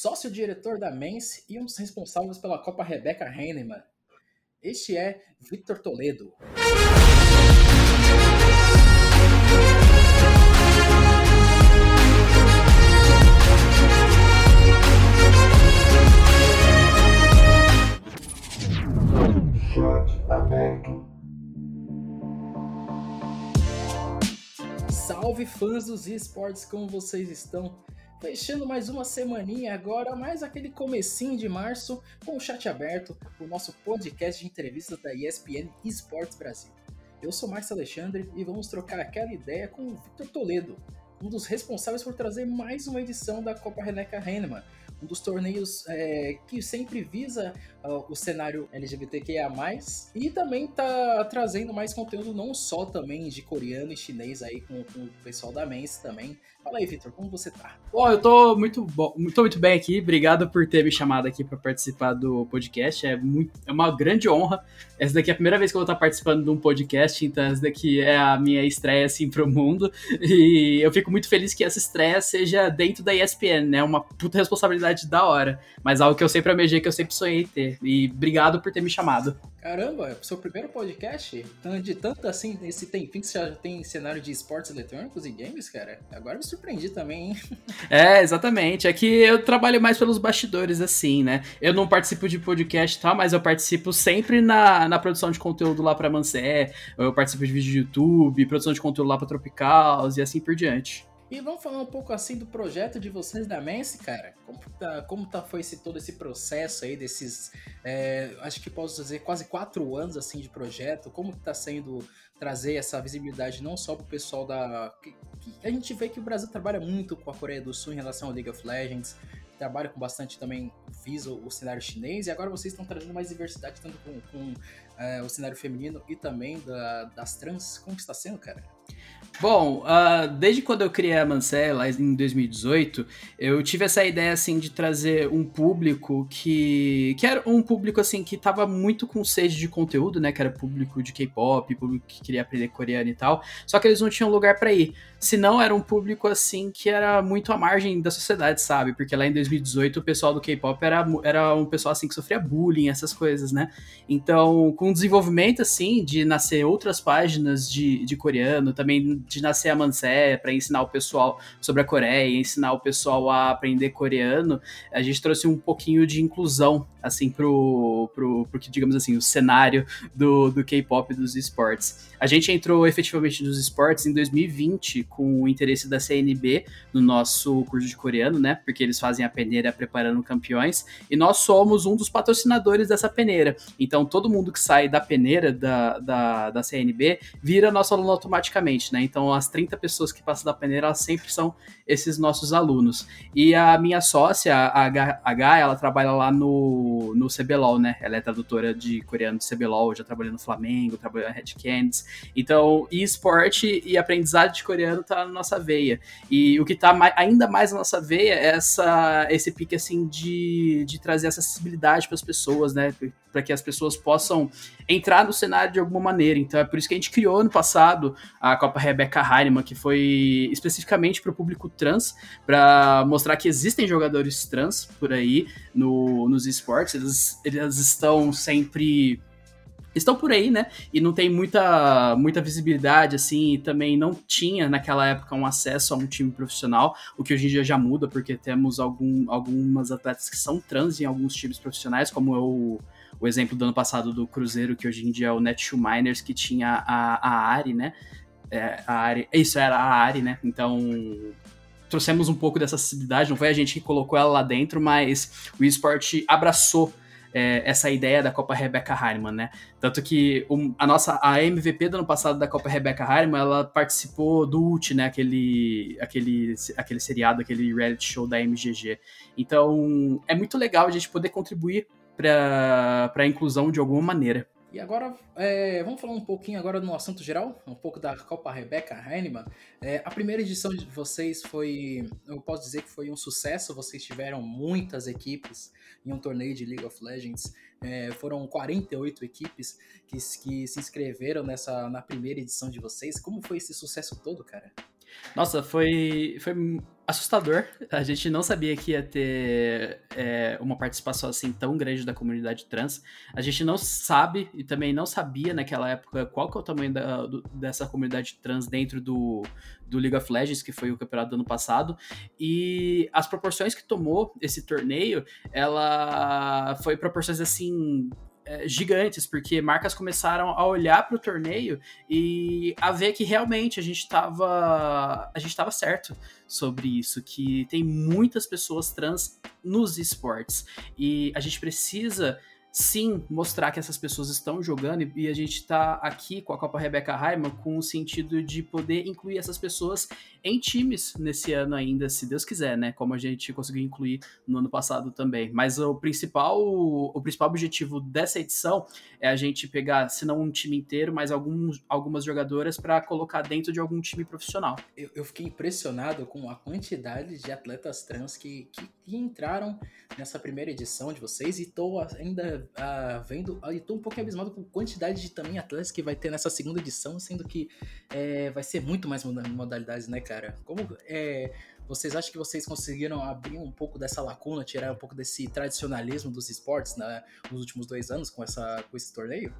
sócio-diretor da Men's e um dos responsáveis pela Copa Rebecca Heinemann. Este é Victor Toledo. Salve fãs dos esportes, como vocês estão? Fechando mais uma semaninha agora, mais aquele comecinho de março, com o chat aberto, o nosso podcast de entrevistas da ESPN Esportes Brasil. Eu sou Márcio Alexandre e vamos trocar aquela ideia com o Victor Toledo, um dos responsáveis por trazer mais uma edição da Copa Reneca Heinemann, um dos torneios é, que sempre visa o cenário LGBTQIA+, e também tá trazendo mais conteúdo não só também de coreano e chinês aí com, com o pessoal da Men's também. Fala aí, Vitor, como você tá? Bom, eu tô muito bom, tô muito bem aqui. Obrigado por ter me chamado aqui para participar do podcast. É, muito, é uma grande honra. Essa daqui é a primeira vez que eu vou estar participando de um podcast, então essa daqui é a minha estreia assim pro mundo. E eu fico muito feliz que essa estreia seja dentro da ESPN, né? Uma puta responsabilidade da hora, mas algo que eu sempre amejei, que eu sempre sonhei ter. E obrigado por ter me chamado. Caramba, é o seu primeiro podcast? De tanto assim, esse tempinho que você já tem cenário de esportes eletrônicos e games, cara? Agora me surpreendi também, hein? É, exatamente. É que eu trabalho mais pelos bastidores, assim, né? Eu não participo de podcast e tal, mas eu participo sempre na, na produção de conteúdo lá pra Mansé, eu participo de vídeo de YouTube, produção de conteúdo lá pra Tropicals e assim por diante. E vamos falar um pouco assim do projeto de vocês da Mense, cara. Como tá, como tá foi esse, todo esse processo aí desses, é, acho que posso dizer quase quatro anos assim de projeto. Como que tá sendo trazer essa visibilidade não só pro pessoal da, que, que a gente vê que o Brasil trabalha muito com a Coreia do Sul em relação ao League of Legends, trabalha com bastante também visa o cenário chinês e agora vocês estão trazendo mais diversidade tanto com, com é, o cenário feminino e também da, das trans. Como que está sendo, cara? Bom, uh, desde quando eu criei a Mancé, lá em 2018, eu tive essa ideia, assim, de trazer um público que... Que era um público, assim, que tava muito com sede de conteúdo, né? Que era público de K-pop, público que queria aprender coreano e tal. Só que eles não tinham lugar para ir. Se não, era um público, assim, que era muito à margem da sociedade, sabe? Porque lá em 2018, o pessoal do K-pop era, era um pessoal, assim, que sofria bullying, essas coisas, né? Então, com o desenvolvimento, assim, de nascer outras páginas de, de coreano, também de nascer a Mansé para ensinar o pessoal sobre a Coreia, ensinar o pessoal a aprender coreano, a gente trouxe um pouquinho de inclusão, assim, pro, pro, pro que, digamos assim, o cenário do, do K-pop dos esportes. A gente entrou efetivamente nos esportes em 2020 com o interesse da CNB no nosso curso de coreano, né? Porque eles fazem a peneira preparando campeões e nós somos um dos patrocinadores dessa peneira. Então todo mundo que sai da peneira da, da, da CNB vira nosso aluno automaticamente, né? Então as 30 pessoas que passam da peneira, elas sempre são esses nossos alunos. E a minha sócia, a H, ela trabalha lá no, no CBLOL, né? Ela é tradutora de coreano do CBLOL, já trabalhou no Flamengo, trabalhou na Red Candies. Então, esporte e aprendizado de coreano tá na nossa veia. E o que tá mais, ainda mais na nossa veia é essa, esse pique, assim, de, de trazer acessibilidade para as pessoas, né? Para que as pessoas possam entrar no cenário de alguma maneira. Então, é por isso que a gente criou no passado a Copa Rebecca Heinemann, que foi especificamente para o público trans, para mostrar que existem jogadores trans por aí no, nos esportes. Eles, eles estão sempre estão por aí, né? E não tem muita, muita visibilidade, assim, e também não tinha naquela época um acesso a um time profissional, o que hoje em dia já muda, porque temos algum, algumas atletas que são trans em alguns times profissionais, como é o, exemplo do ano passado do Cruzeiro, que hoje em dia é o Netshoe Miners, que tinha a, a Ari, né? É, a Ari, isso era a Ari, né? Então trouxemos um pouco dessa acessibilidade, não foi a gente que colocou ela lá dentro, mas o esporte abraçou é, essa ideia da Copa Rebecca Heinemann, né? Tanto que um, a nossa a MVP do ano passado da Copa Rebecca Heinemann, ela participou do UT, né? Aquele, aquele, aquele seriado, aquele reality show da MGG. Então é muito legal a gente poder contribuir para a inclusão de alguma maneira. E agora, é, vamos falar um pouquinho agora no assunto geral, um pouco da Copa Rebecca Heinemann. É, a primeira edição de vocês foi, eu posso dizer que foi um sucesso, vocês tiveram muitas equipes em um torneio de League of Legends. É, foram 48 equipes que, que se inscreveram nessa, na primeira edição de vocês. Como foi esse sucesso todo, cara? Nossa, foi, foi assustador. A gente não sabia que ia ter é, uma participação assim tão grande da comunidade trans. A gente não sabe e também não sabia naquela época qual que é o tamanho da, do, dessa comunidade trans dentro do, do League of Legends, que foi o campeonato do ano passado. E as proporções que tomou esse torneio, ela foi proporções assim é, gigantes, porque marcas começaram a olhar para o torneio e a ver que realmente a gente estava a gente estava certo sobre isso, que tem muitas pessoas trans nos esportes. E a gente precisa sim mostrar que essas pessoas estão jogando e a gente está aqui com a Copa Rebecca Raiman com o sentido de poder incluir essas pessoas em times nesse ano ainda, se Deus quiser, né? Como a gente conseguiu incluir no ano passado também. Mas o principal, o principal objetivo dessa edição é a gente pegar, se não um time inteiro, mas alguns, algumas jogadoras para colocar dentro de algum time profissional. Eu, eu, fiquei impressionado com a quantidade de atletas trans que, que, que entraram nessa primeira edição de vocês e estou ainda uh, vendo, uh, estou um pouco abismado com a quantidade de também atletas que vai ter nessa segunda edição, sendo que é, vai ser muito mais modalidades, né, cara? Como é, vocês acham que vocês conseguiram abrir um pouco dessa lacuna, tirar um pouco desse tradicionalismo dos esportes né, nos últimos dois anos com, essa, com esse torneio?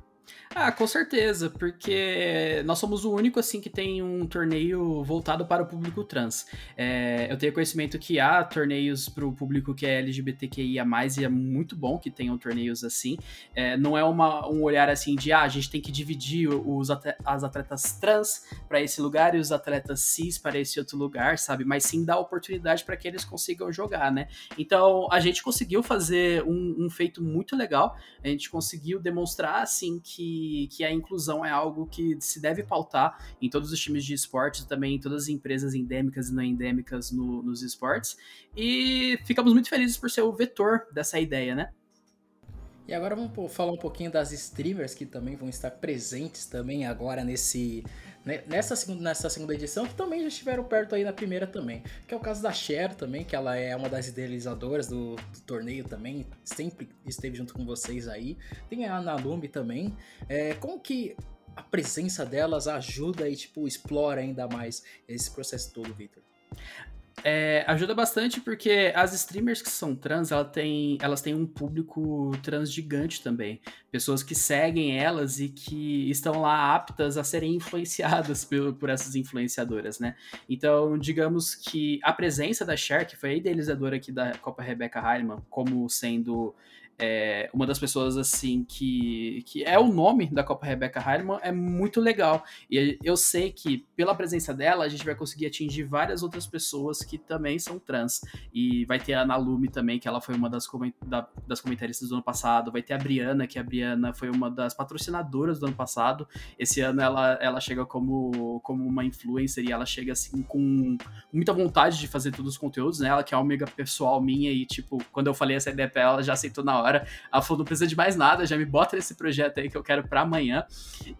Ah, com certeza, porque nós somos o único assim que tem um torneio voltado para o público trans. É, eu tenho conhecimento que há torneios para o público que é LGBTQIA+, e é muito bom que tenham torneios assim. É, não é uma, um olhar assim de, ah, a gente tem que dividir os as atletas trans para esse lugar e os atletas cis para esse outro lugar, sabe? Mas sim dar oportunidade para que eles consigam jogar, né? Então, a gente conseguiu fazer um, um feito muito legal, a gente conseguiu demonstrar, assim, que que, que a inclusão é algo que se deve pautar em todos os times de esportes, também em todas as empresas endêmicas e não endêmicas no, nos esportes. E ficamos muito felizes por ser o vetor dessa ideia, né? E agora vamos falar um pouquinho das streamers que também vão estar presentes também agora nesse né, nessa segunda, nessa segunda edição, que também já estiveram perto aí na primeira também. Que é o caso da Cher também, que ela é uma das idealizadoras do, do torneio também, sempre esteve junto com vocês aí. Tem a Ana Lume também. É, como que a presença delas ajuda e, tipo, explora ainda mais esse processo todo, Victor? É, ajuda bastante porque as streamers que são trans, ela tem, elas têm um público trans gigante também. Pessoas que seguem elas e que estão lá aptas a serem influenciadas por, por essas influenciadoras, né? Então, digamos que a presença da Cher, que foi a idealizadora aqui da Copa Rebecca Heinemann, como sendo é, uma das pessoas assim que, que é o nome da Copa Rebecca Heinemann é muito legal. E eu sei que pela presença dela a gente vai conseguir atingir várias outras pessoas que também são trans. E vai ter a Ana Lume também, que ela foi uma das, coment da, das comentaristas do ano passado. Vai ter a Briana, que a Briana foi uma das patrocinadoras do ano passado. Esse ano ela, ela chega como, como uma influencer e ela chega assim com muita vontade de fazer todos os conteúdos, né? Ela que é uma amiga pessoal minha e, tipo, quando eu falei essa ideia pra ela, ela já aceitou na hora hora. Ela falou: não precisa de mais nada, já me bota nesse projeto aí que eu quero para amanhã.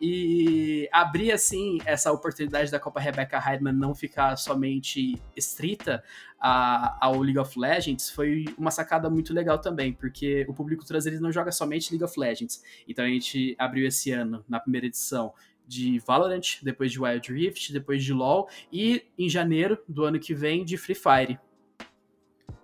E abrir, assim, essa oportunidade da Copa Rebecca Heidman não ficar somente estrita a, ao League of Legends foi uma sacada muito legal também, porque o público trans ele não joga somente League of Legends. Então a gente abriu esse ano, na primeira edição, de Valorant, depois de Wild Rift, depois de LoL e em janeiro do ano que vem de Free Fire.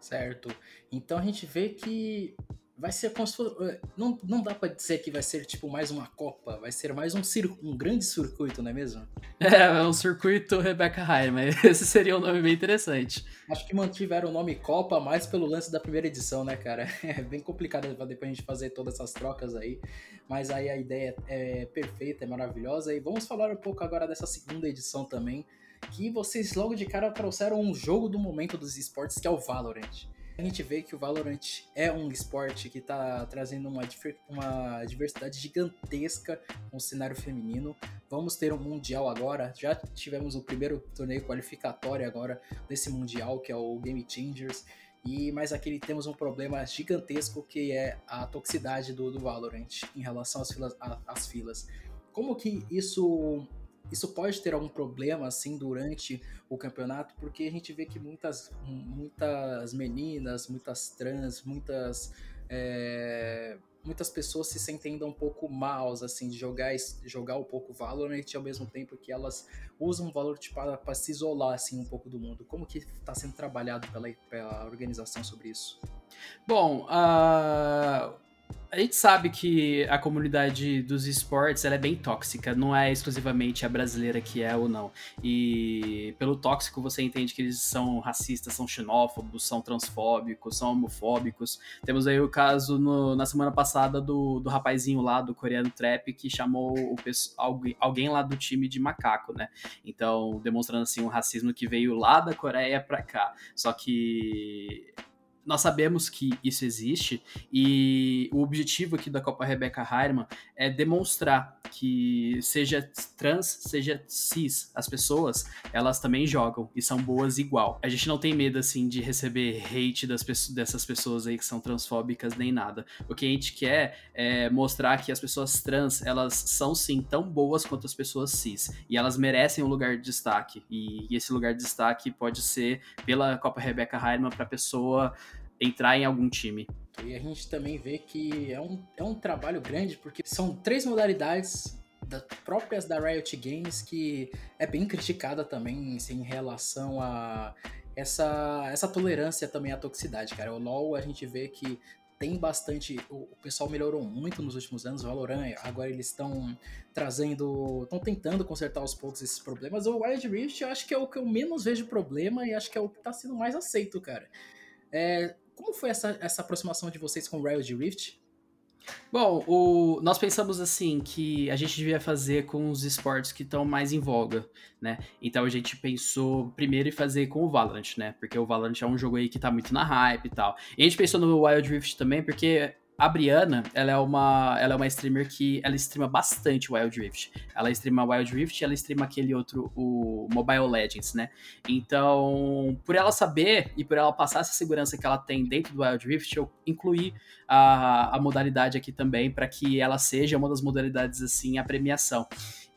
Certo. Então a gente vê que vai ser como se fosse, eh, não, não dá para dizer que vai ser tipo mais uma Copa, vai ser mais um, circo, um grande circuito, não é mesmo? É, é um circuito Rebecca mas esse seria um nome bem interessante. Acho que mantiveram o nome Copa mais pelo lance da primeira edição, né, cara? É bem complicado depois a gente fazer todas essas trocas aí, mas aí a ideia é perfeita, é maravilhosa. E vamos falar um pouco agora dessa segunda edição também, que vocês logo de cara trouxeram um jogo do momento dos esportes, que é o Valorant a gente vê que o Valorant é um esporte que está trazendo uma, uma diversidade gigantesca com o cenário feminino. Vamos ter um Mundial agora. Já tivemos o primeiro torneio qualificatório agora desse Mundial, que é o Game Changers. E, mas aqui temos um problema gigantesco que é a toxicidade do, do Valorant em relação às filas, às filas. Como que isso isso pode ter algum problema assim durante o campeonato, porque a gente vê que muitas, muitas meninas, muitas trans, muitas é, muitas pessoas se sentem ainda um pouco maus, assim, de jogar, jogar um pouco Valorant ao mesmo tempo que elas usam o Valorant para se isolar, assim, um pouco do mundo. Como que está sendo trabalhado pela, pela organização sobre isso? Bom, uh, a gente sabe que a comunidade dos esportes ela é bem tóxica, não é exclusivamente a brasileira que é ou não. E pelo tóxico você entende que eles são racistas, são xenófobos, são transfóbicos, são homofóbicos. Temos aí o caso no, na semana passada do, do rapazinho lá do coreano trap que chamou o, alguém lá do time de macaco, né? Então, demonstrando assim um racismo que veio lá da Coreia para cá. Só que nós sabemos que isso existe e o objetivo aqui da Copa Rebecca Harman é demonstrar que seja trans, seja cis, as pessoas, elas também jogam e são boas igual. A gente não tem medo, assim, de receber hate das pessoas, dessas pessoas aí que são transfóbicas nem nada. O que a gente quer é mostrar que as pessoas trans, elas são sim tão boas quanto as pessoas cis e elas merecem um lugar de destaque. E, esse lugar de destaque pode ser pela Copa Rebecca Harman para pessoa entrar em algum time. E a gente também vê que é um, é um trabalho grande, porque são três modalidades da, próprias da Riot Games que é bem criticada também assim, em relação a essa, essa tolerância também à toxicidade, cara. O LoL a gente vê que tem bastante. O, pessoal melhorou muito nos últimos anos. O Valorant, agora eles estão trazendo. estão tentando consertar aos poucos esses problemas. O Wild Rift eu acho que é o que eu menos vejo problema e acho que é o que está sendo mais aceito, cara. É, como foi essa, essa aproximação de vocês com o Wild Rift? Bom, o, nós pensamos assim que a gente devia fazer com os esportes que estão mais em voga, né? Então a gente pensou primeiro em fazer com o Valorant, né? Porque o Valorant é um jogo aí que tá muito na hype e tal. E a gente pensou no Wild Rift também porque a Briana, ela é uma, ela é uma streamer que ela streama bastante Wild Rift. Ela streama Wild Rift ela streama aquele outro, o Mobile Legends, né? Então, por ela saber e por ela passar essa segurança que ela tem dentro do Wild Rift, eu incluí a, a modalidade aqui também para que ela seja uma das modalidades assim a premiação.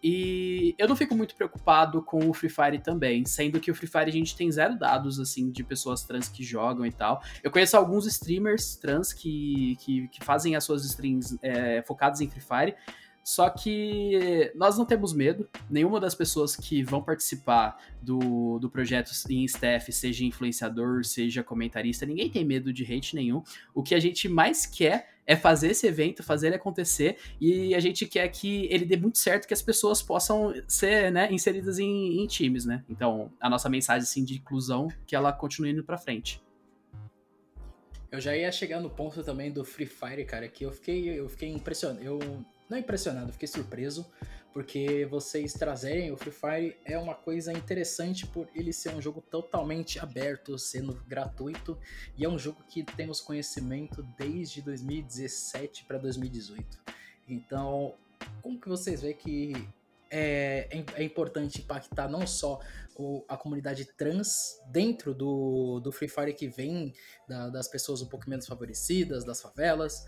E eu não fico muito preocupado com o Free Fire também, sendo que o Free Fire a gente tem zero dados, assim, de pessoas trans que jogam e tal. Eu conheço alguns streamers trans que, que, que fazem as suas streams é, focadas em Free Fire, só que nós não temos medo, nenhuma das pessoas que vão participar do, do projeto em staff, seja influenciador, seja comentarista, ninguém tem medo de hate nenhum. O que a gente mais quer é fazer esse evento, fazer ele acontecer, e a gente quer que ele dê muito certo, que as pessoas possam ser né, inseridas em, em times, né? Então, a nossa mensagem assim, de inclusão, que ela continue indo pra frente. Eu já ia chegar no ponto também do Free Fire, cara, que eu fiquei, eu fiquei impressionado. Eu não impressionado, fiquei surpreso, porque vocês trazerem o Free Fire é uma coisa interessante por ele ser um jogo totalmente aberto, sendo gratuito, e é um jogo que temos conhecimento desde 2017 para 2018. Então, como que vocês veem que é, é, é importante impactar não só o, a comunidade trans dentro do, do Free Fire que vem da, das pessoas um pouco menos favorecidas, das favelas,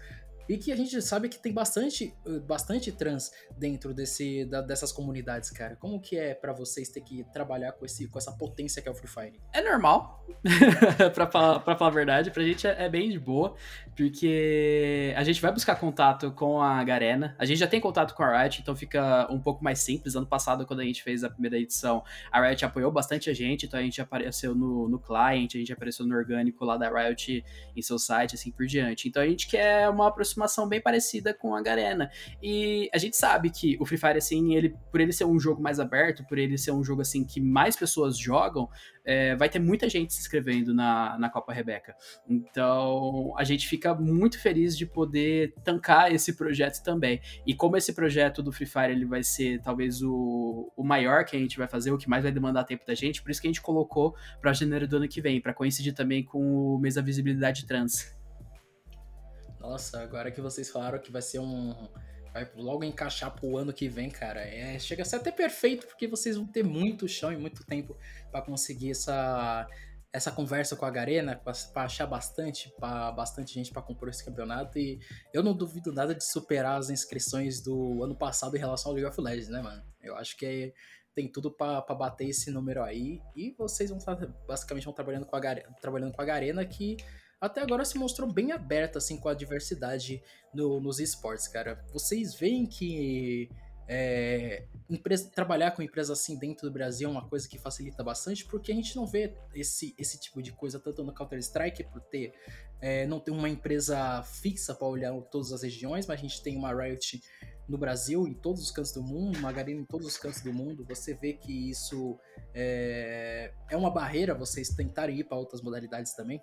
e que a gente sabe que tem bastante, bastante trans dentro desse, da, dessas comunidades, cara. Como que é para vocês ter que trabalhar com, esse, com essa potência que é o Free Fire? É normal, pra, falar, pra falar a verdade. Pra gente é, é, bem de boa, porque a gente vai buscar contato com a Garena. A gente já tem contato com a Riot, então fica um pouco mais simples. Ano passado, quando a gente fez a primeira edição, a Riot apoiou bastante a gente, então a gente apareceu no, no client, a gente apareceu no orgânico lá da Riot em seu site, assim por diante. Então a gente quer uma aproximação aproximação bem parecida com a Garena. E a gente sabe que o Free Fire, assim, ele, por ele ser um jogo mais aberto, por ele ser um jogo, assim, que mais pessoas jogam, é, vai ter muita gente se inscrevendo na, na Copa Rebeca. Então, a gente fica muito feliz de poder tancar esse projeto também. E como esse projeto do Free Fire ele vai ser talvez o, o maior que a gente vai fazer, o que mais vai demandar tempo da gente, por isso que a gente colocou para janeiro do ano que vem, para coincidir também com o mês da visibilidade trans. Nossa, agora que vocês falaram que vai ser um. Vai logo encaixar pro ano que vem, cara. É, chega a ser até perfeito, porque vocês vão ter muito chão e muito tempo para conseguir essa, essa conversa com a Garena, para achar bastante, pra, bastante gente para compor esse campeonato. E eu não duvido nada de superar as inscrições do ano passado em relação ao League of Legends, né, mano? Eu acho que é, tem tudo para bater esse número aí. E vocês vão estar, basicamente, vão trabalhando com a, trabalhando com a Garena, que até agora se mostrou bem aberta assim com a diversidade no, nos esportes, cara. Vocês veem que é, empresa, trabalhar com empresas assim dentro do Brasil é uma coisa que facilita bastante, porque a gente não vê esse, esse tipo de coisa tanto no Counter-Strike, por ter é, não ter uma empresa fixa para olhar todas as regiões, mas a gente tem uma Riot no Brasil, em todos os cantos do mundo, uma Garena em todos os cantos do mundo. Você vê que isso é, é uma barreira vocês tentarem ir para outras modalidades também?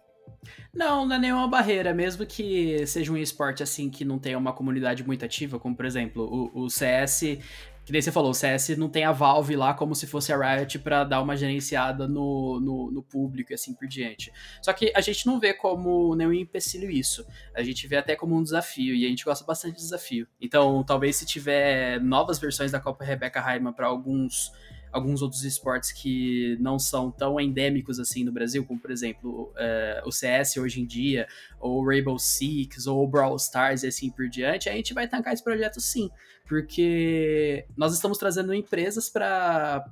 Não, não é nenhuma barreira, mesmo que seja um esporte assim que não tenha uma comunidade muito ativa, como por exemplo o, o CS, que nem você falou, o CS não tem a Valve lá como se fosse a Riot para dar uma gerenciada no, no, no, público e assim por diante. Só que a gente não vê como nenhum empecilho isso, a gente vê até como um desafio e a gente gosta bastante de desafio. Então, talvez se tiver novas versões da Copa Rebecca Heimann para alguns alguns outros esportes que não são tão endêmicos assim no Brasil, como por exemplo uh, o CS hoje em dia, ou Rainbow Six, ou Brawl Stars e assim por diante, a gente vai tancar esse projeto sim, porque nós estamos trazendo empresas para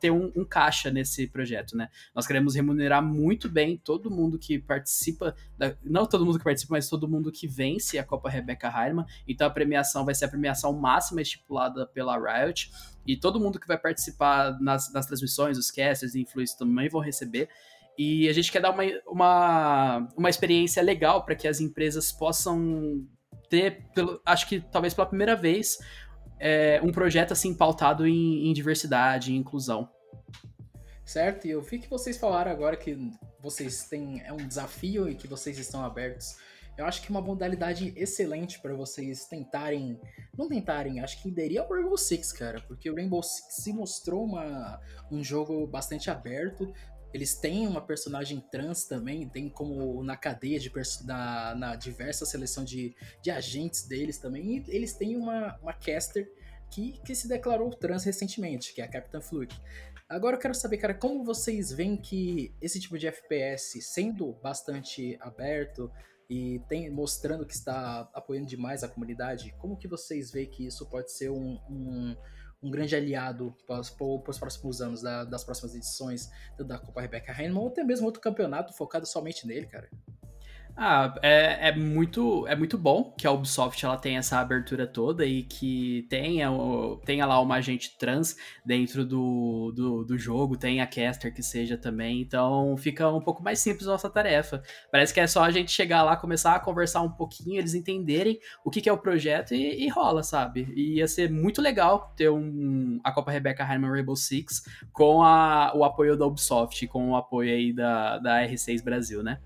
ter um, um, caixa nesse projeto, né? Nós queremos remunerar muito bem todo mundo que participa, da, não todo mundo que participa, mas todo mundo que vence a Copa Rebecca Heinemann, então a premiação vai ser a premiação máxima estipulada pela Riot, e todo mundo que vai participar nas, nas transmissões, os casters e influencers também vão receber. E a gente quer dar uma, uma, uma experiência legal para que as empresas possam ter, pelo, acho que talvez pela primeira vez, é, um projeto assim pautado em, em diversidade e inclusão. Certo, e eu vi que vocês falaram agora que vocês têm é um desafio e que vocês estão abertos eu acho que uma modalidade excelente para vocês tentarem. Não tentarem, acho que iria o Rainbow Six, cara. Porque o Rainbow Six se mostrou uma, um jogo bastante aberto. Eles têm uma personagem trans também, tem como na cadeia de na, na diversa seleção de, de agentes deles também. E eles têm uma, uma caster que, que se declarou trans recentemente, que é a Captain Fluke. Agora eu quero saber, cara, como vocês veem que esse tipo de FPS, sendo bastante aberto, e tem, mostrando que está apoiando demais a comunidade, como que vocês veem que isso pode ser um, um, um grande aliado para os, próximos anos, da, das próximas edições da Copa Rebecca Heinemann, ou até mesmo outro campeonato focado somente nele, cara? Ah, é, é, muito, é muito bom que a Ubisoft ela tenha essa abertura toda e que tenha, tenha lá uma agente trans dentro do, do, do, jogo, tenha caster que seja também, então fica um pouco mais simples nossa tarefa. Parece que é só a gente chegar lá, começar a conversar um pouquinho, eles entenderem o que, que é o projeto e, e, rola, sabe? E ia ser muito legal ter um, a Copa Rebecca Heinemann Rainbow Six com a, o apoio da Ubisoft, com o apoio aí da, da R6 Brasil, né?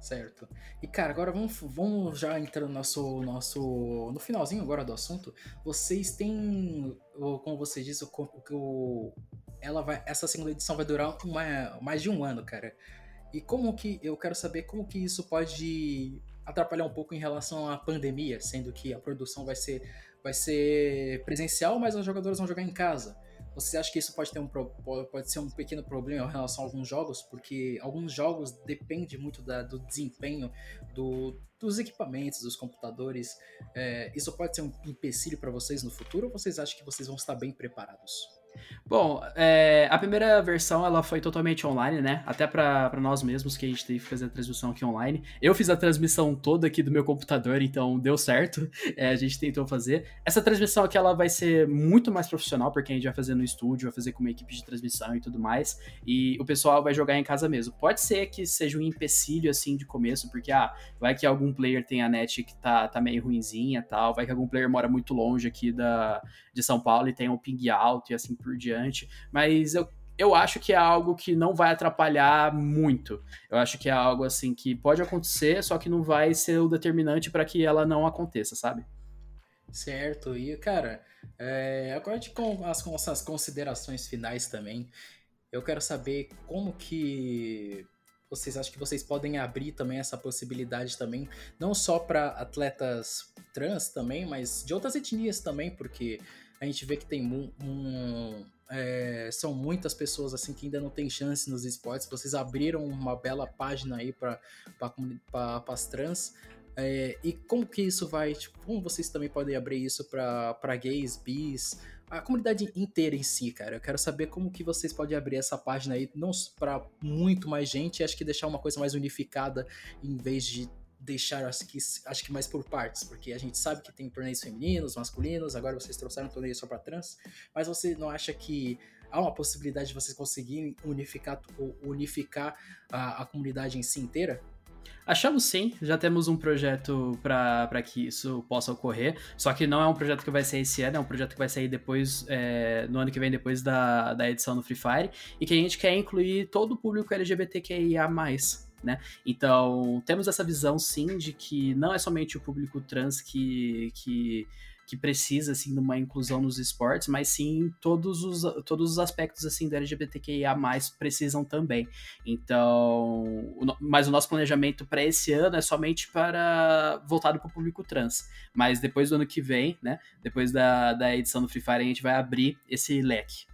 Certo. E cara, agora vamos, vamos já entrando no nosso, nosso. No finalzinho agora do assunto. Vocês têm. Como você disse, o, o, ela vai, essa segunda edição vai durar uma, mais de um ano, cara. E como que. Eu quero saber como que isso pode atrapalhar um pouco em relação à pandemia, sendo que a produção vai ser, vai ser presencial, mas os jogadores vão jogar em casa. Você acha que isso pode ter um pode ser um pequeno problema em relação a alguns jogos, porque alguns jogos dependem muito da, do desempenho do, dos equipamentos, dos computadores. É, isso pode ser um empecilho para vocês no futuro ou vocês acham que vocês vão estar bem preparados? Bom, é, a primeira versão ela foi totalmente online, né? Até para nós mesmos que a gente teve que fazer a transmissão aqui online. Eu fiz a transmissão toda aqui do meu computador, então deu certo. É, a gente tentou fazer. Essa transmissão aqui ela vai ser muito mais profissional, porque a gente vai fazer no estúdio, vai fazer com uma equipe de transmissão e tudo mais. E o pessoal vai jogar em casa mesmo. Pode ser que seja um empecilho assim de começo, porque ah, vai que algum player tem a net que tá, tá meio ruinzinha tal, vai que algum player mora muito longe aqui da, de São Paulo e tem um ping alto e assim por diante, mas eu, eu acho que é algo que não vai atrapalhar muito. Eu acho que é algo assim que pode acontecer, só que não vai ser o determinante para que ela não aconteça, sabe? Certo, e cara, é, agora de com as, com essas considerações finais também, eu quero saber como que vocês acham que vocês podem abrir também essa possibilidade também, não só para atletas trans também, mas de outras etnias também, porque a gente vê que tem um, um é, são muitas pessoas assim que ainda não têm chance nos esportes. Vocês abriram uma bela página aí para as trans. É, e como que isso vai, tipo, como vocês também podem abrir isso para gays, bis, a comunidade inteira em si, cara. Eu quero saber como que vocês podem abrir essa página aí, não para muito mais gente, acho que deixar uma coisa mais unificada em vez de deixar acho que, acho que mais por partes, porque a gente sabe que tem torneios femininos, masculinos, agora vocês trouxeram um torneio só para trans, mas você não acha que há uma possibilidade de vocês conseguirem unificar, unificar a, a comunidade em si inteira? Achamos sim, já temos um projeto para que isso possa ocorrer, só que não é um projeto que vai sair esse ano, é um projeto que vai sair depois, é, no ano que vem, depois da, da edição do Free Fire, e que a gente quer incluir todo o público LGBTQIA+, né? Então, temos essa visão sim de que não é somente o público trans que, que que precisa assim de uma inclusão nos esportes, mas sim todos os, todos os aspectos assim da LGBTQIA+ precisam também. Então, o, mas o nosso planejamento para esse ano é somente para voltado para o público trans. Mas depois do ano que vem, né, depois da, da edição do Free Fire, a gente vai abrir esse leque.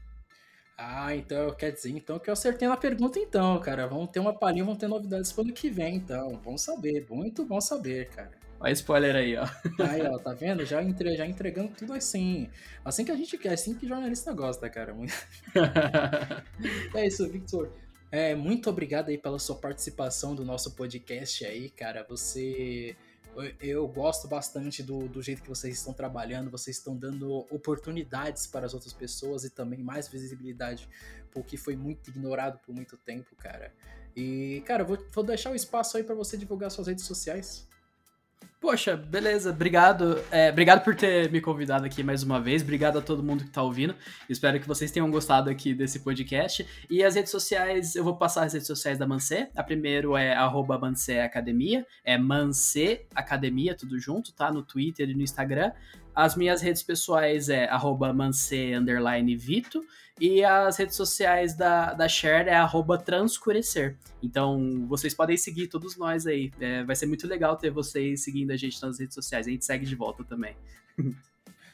Ah, então quer dizer então que eu acertei na pergunta então, cara. Vamos ter uma palhinha, vamos ter novidades para o ano que vem, então. Vamos saber, muito bom saber, cara. Olha spoiler aí, ó. Aí, ó, tá vendo? Já, entre, já entregando tudo assim. Assim que a gente quer, assim que jornalista gosta, cara. é isso, Victor. É, muito obrigado aí pela sua participação do nosso podcast aí, cara. Você. Eu gosto bastante do, do jeito que vocês estão trabalhando, vocês estão dando oportunidades para as outras pessoas e também mais visibilidade, porque foi muito ignorado por muito tempo, cara. E, cara, vou, vou deixar o espaço aí para você divulgar suas redes sociais. Poxa, beleza. Obrigado. É, obrigado por ter me convidado aqui mais uma vez. Obrigado a todo mundo que está ouvindo. Espero que vocês tenham gostado aqui desse podcast. E as redes sociais, eu vou passar as redes sociais da Mancê. A primeiro é arroba Academia. É Mancê Academia, tudo junto, tá? No Twitter e no Instagram. As minhas redes pessoais é arroba Vito. E as redes sociais da, da Share é arroba transcurecer. Então, vocês podem seguir todos nós aí. É, vai ser muito legal ter vocês seguindo a gente nas redes sociais. A gente segue de volta também.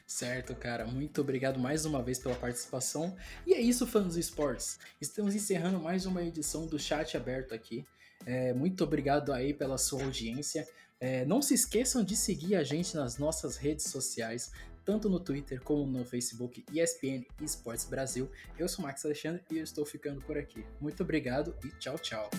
Certo, cara. Muito obrigado mais uma vez pela participação. E é isso, fãs do esportes. Estamos encerrando mais uma edição do Chat Aberto aqui. É, muito obrigado aí pela sua audiência. É, não se esqueçam de seguir a gente nas nossas redes sociais tanto no Twitter como no Facebook ESPN Esportes Brasil. Eu sou Max Alexandre e eu estou ficando por aqui. Muito obrigado e tchau, tchau.